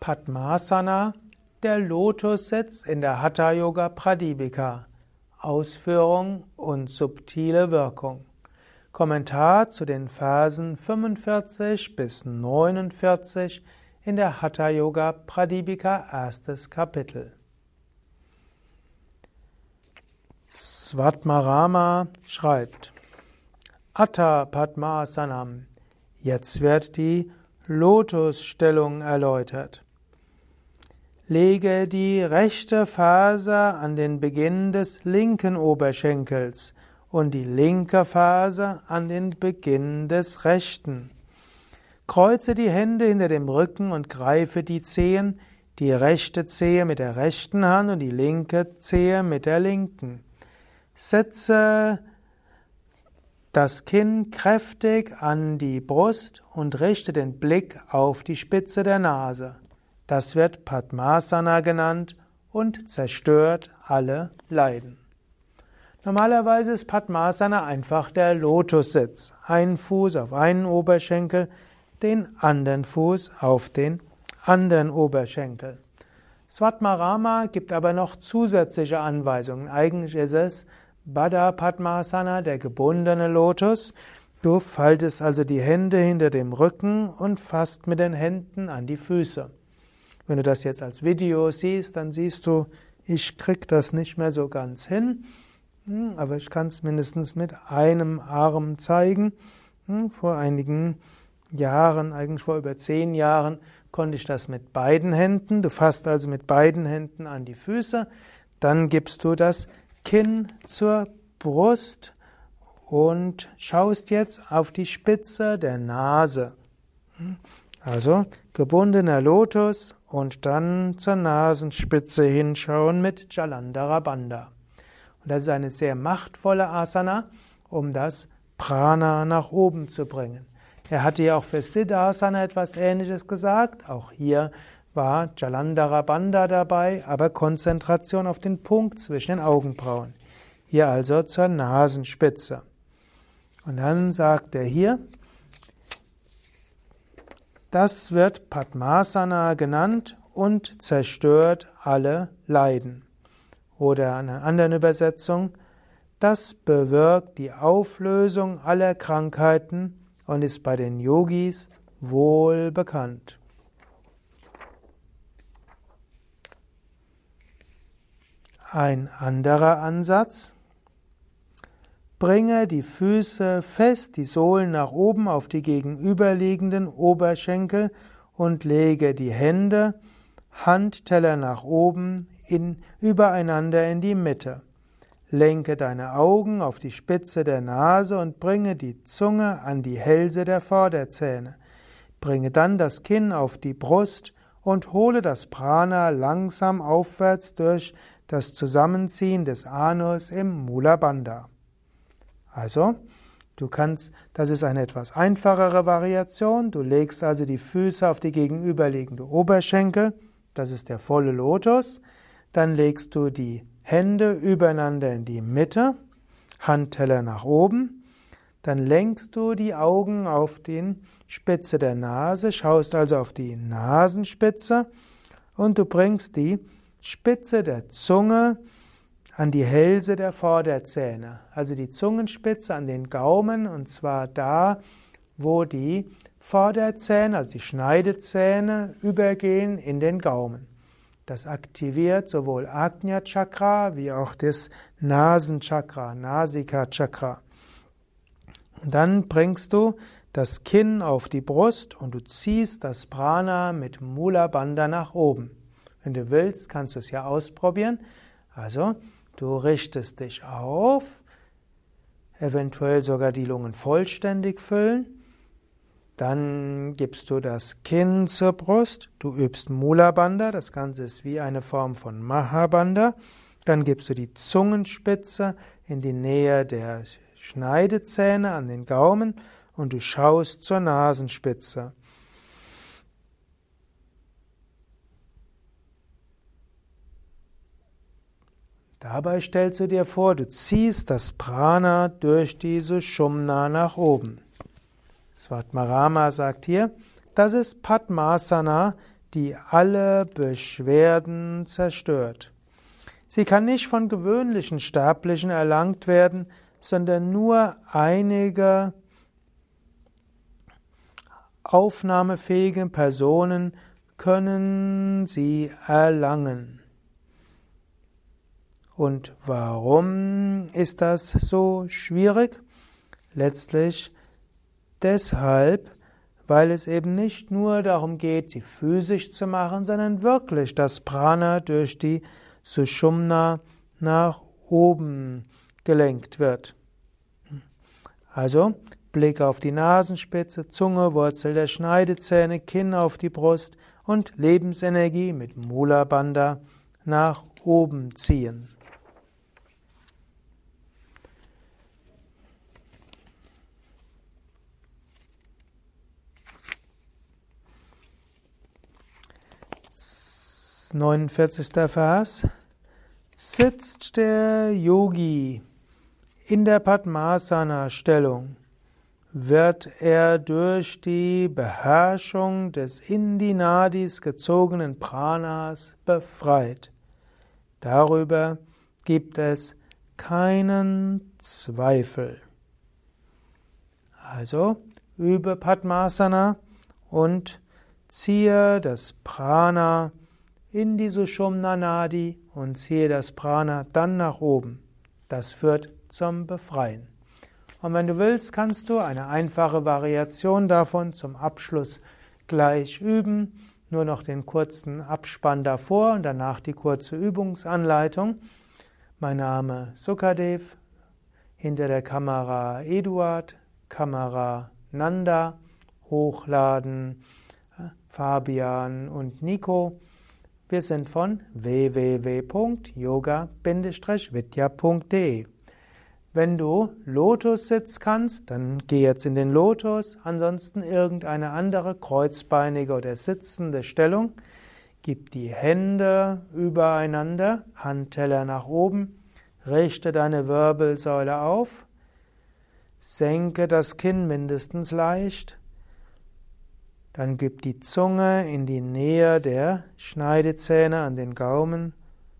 Padmasana, der Lotussitz in der Hatha Yoga Pradipika. Ausführung und subtile Wirkung. Kommentar zu den Versen 45 bis 49 in der Hatha Yoga Pradipika erstes Kapitel. Svatmarama schreibt Atta Padmasanam. Jetzt wird die Lotusstellung erläutert. Lege die rechte Ferse an den Beginn des linken Oberschenkels und die linke Ferse an den Beginn des rechten. Kreuze die Hände hinter dem Rücken und greife die Zehen, die rechte Zehe mit der rechten Hand und die linke Zehe mit der linken. Setze das Kinn kräftig an die Brust und richte den Blick auf die Spitze der Nase. Das wird Padmasana genannt und zerstört alle Leiden. Normalerweise ist Padmasana einfach der Lotussitz. Ein Fuß auf einen Oberschenkel, den anderen Fuß auf den anderen Oberschenkel. Svatmarama gibt aber noch zusätzliche Anweisungen. Eigentlich ist es Baddha Padmasana, der gebundene Lotus. Du faltest also die Hände hinter dem Rücken und fasst mit den Händen an die Füße. Wenn du das jetzt als Video siehst, dann siehst du, ich krieg das nicht mehr so ganz hin, hm, aber ich kann es mindestens mit einem Arm zeigen. Hm, vor einigen Jahren, eigentlich vor über zehn Jahren, konnte ich das mit beiden Händen. Du fasst also mit beiden Händen an die Füße, dann gibst du das Kinn zur Brust und schaust jetzt auf die Spitze der Nase. Also gebundener Lotus und dann zur Nasenspitze hinschauen mit Jalandhara Bandha. Und das ist eine sehr machtvolle Asana, um das Prana nach oben zu bringen. Er hatte ja auch für Siddhasana etwas Ähnliches gesagt. Auch hier war Jalandhara Bandha dabei, aber Konzentration auf den Punkt zwischen den Augenbrauen. Hier also zur Nasenspitze. Und dann sagt er hier, das wird Padmasana genannt und zerstört alle Leiden. Oder in einer anderen Übersetzung, das bewirkt die Auflösung aller Krankheiten und ist bei den Yogis wohl bekannt. Ein anderer Ansatz Bringe die Füße fest, die Sohlen nach oben auf die gegenüberliegenden Oberschenkel und lege die Hände, Handteller nach oben, in, übereinander in die Mitte. Lenke deine Augen auf die Spitze der Nase und bringe die Zunge an die Hälse der Vorderzähne. Bringe dann das Kinn auf die Brust und hole das Prana langsam aufwärts durch das Zusammenziehen des Anus im Mula Bandha. Also, du kannst, das ist eine etwas einfachere Variation. Du legst also die Füße auf die gegenüberliegende Oberschenkel. Das ist der volle Lotus. Dann legst du die Hände übereinander in die Mitte, Handteller nach oben. Dann lenkst du die Augen auf die Spitze der Nase, schaust also auf die Nasenspitze und du bringst die Spitze der Zunge an die Hälse der Vorderzähne, also die Zungenspitze an den Gaumen und zwar da, wo die Vorderzähne, also die Schneidezähne, übergehen in den Gaumen. Das aktiviert sowohl Agnya Chakra wie auch das Nasenchakra, Nasika Chakra. Und dann bringst du das Kinn auf die Brust und du ziehst das Prana mit Mula Bandha nach oben. Wenn du willst, kannst du es ja ausprobieren. Also Du richtest dich auf, eventuell sogar die Lungen vollständig füllen. Dann gibst du das Kinn zur Brust. Du übst Mula Bandha. Das Ganze ist wie eine Form von Mahabandha. Dann gibst du die Zungenspitze in die Nähe der Schneidezähne an den Gaumen und du schaust zur Nasenspitze. Dabei stellst du dir vor, du ziehst das Prana durch diese Shumna nach oben. Svatmarama sagt hier, das ist Padmasana, die alle Beschwerden zerstört. Sie kann nicht von gewöhnlichen Sterblichen erlangt werden, sondern nur einige aufnahmefähige Personen können sie erlangen. Und warum ist das so schwierig? Letztlich deshalb, weil es eben nicht nur darum geht, sie physisch zu machen, sondern wirklich das Prana durch die Sushumna nach oben gelenkt wird. Also Blick auf die Nasenspitze, Zunge, Wurzel der Schneidezähne, Kinn auf die Brust und Lebensenergie mit Mula Bandha nach oben ziehen. Das 49. Vers. Sitzt der Yogi in der Padmasana-Stellung wird er durch die Beherrschung des in die Nadis gezogenen Pranas befreit. Darüber gibt es keinen Zweifel. Also übe Padmasana und ziehe das Prana in die Sushumna Nadi und ziehe das Prana dann nach oben. Das führt zum Befreien. Und wenn du willst, kannst du eine einfache Variation davon zum Abschluss gleich üben. Nur noch den kurzen Abspann davor und danach die kurze Übungsanleitung. Mein Name Sukadev, hinter der Kamera Eduard, Kamera Nanda, Hochladen Fabian und Nico. Wir sind von www.yoga-vidya.de wenn du Lotussitz kannst, dann geh jetzt in den Lotus, ansonsten irgendeine andere kreuzbeinige oder sitzende Stellung. Gib die Hände übereinander, Handteller nach oben, richte deine Wirbelsäule auf, senke das Kinn mindestens leicht, dann gib die Zunge in die Nähe der Schneidezähne an den Gaumen,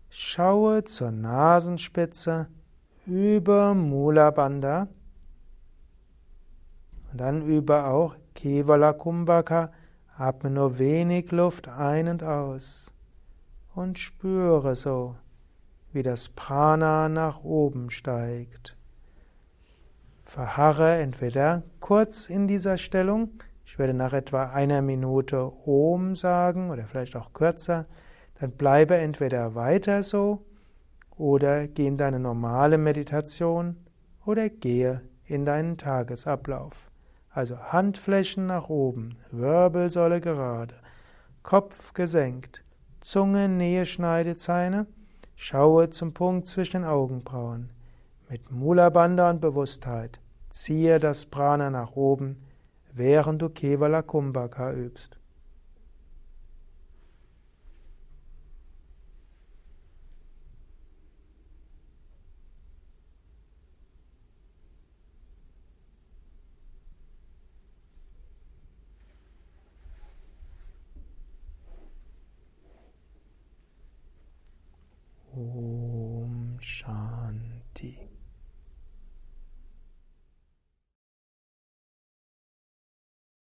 schaue zur Nasenspitze, über Mula Bandha und dann über auch Kevala Kumbhaka. Atme nur wenig Luft ein und aus und spüre so, wie das Prana nach oben steigt. Verharre entweder kurz in dieser Stellung, ich werde nach etwa einer Minute Om sagen oder vielleicht auch kürzer, dann bleibe entweder weiter so oder geh in deine normale Meditation oder gehe in deinen Tagesablauf. Also Handflächen nach oben, Wirbelsäule gerade, Kopf gesenkt, Zunge Nähe Schneidezähne, schaue zum Punkt zwischen den Augenbrauen. Mit Mula Bandha und Bewusstheit ziehe das Prana nach oben, während du Kevala Kumbhaka übst. Om Shanti.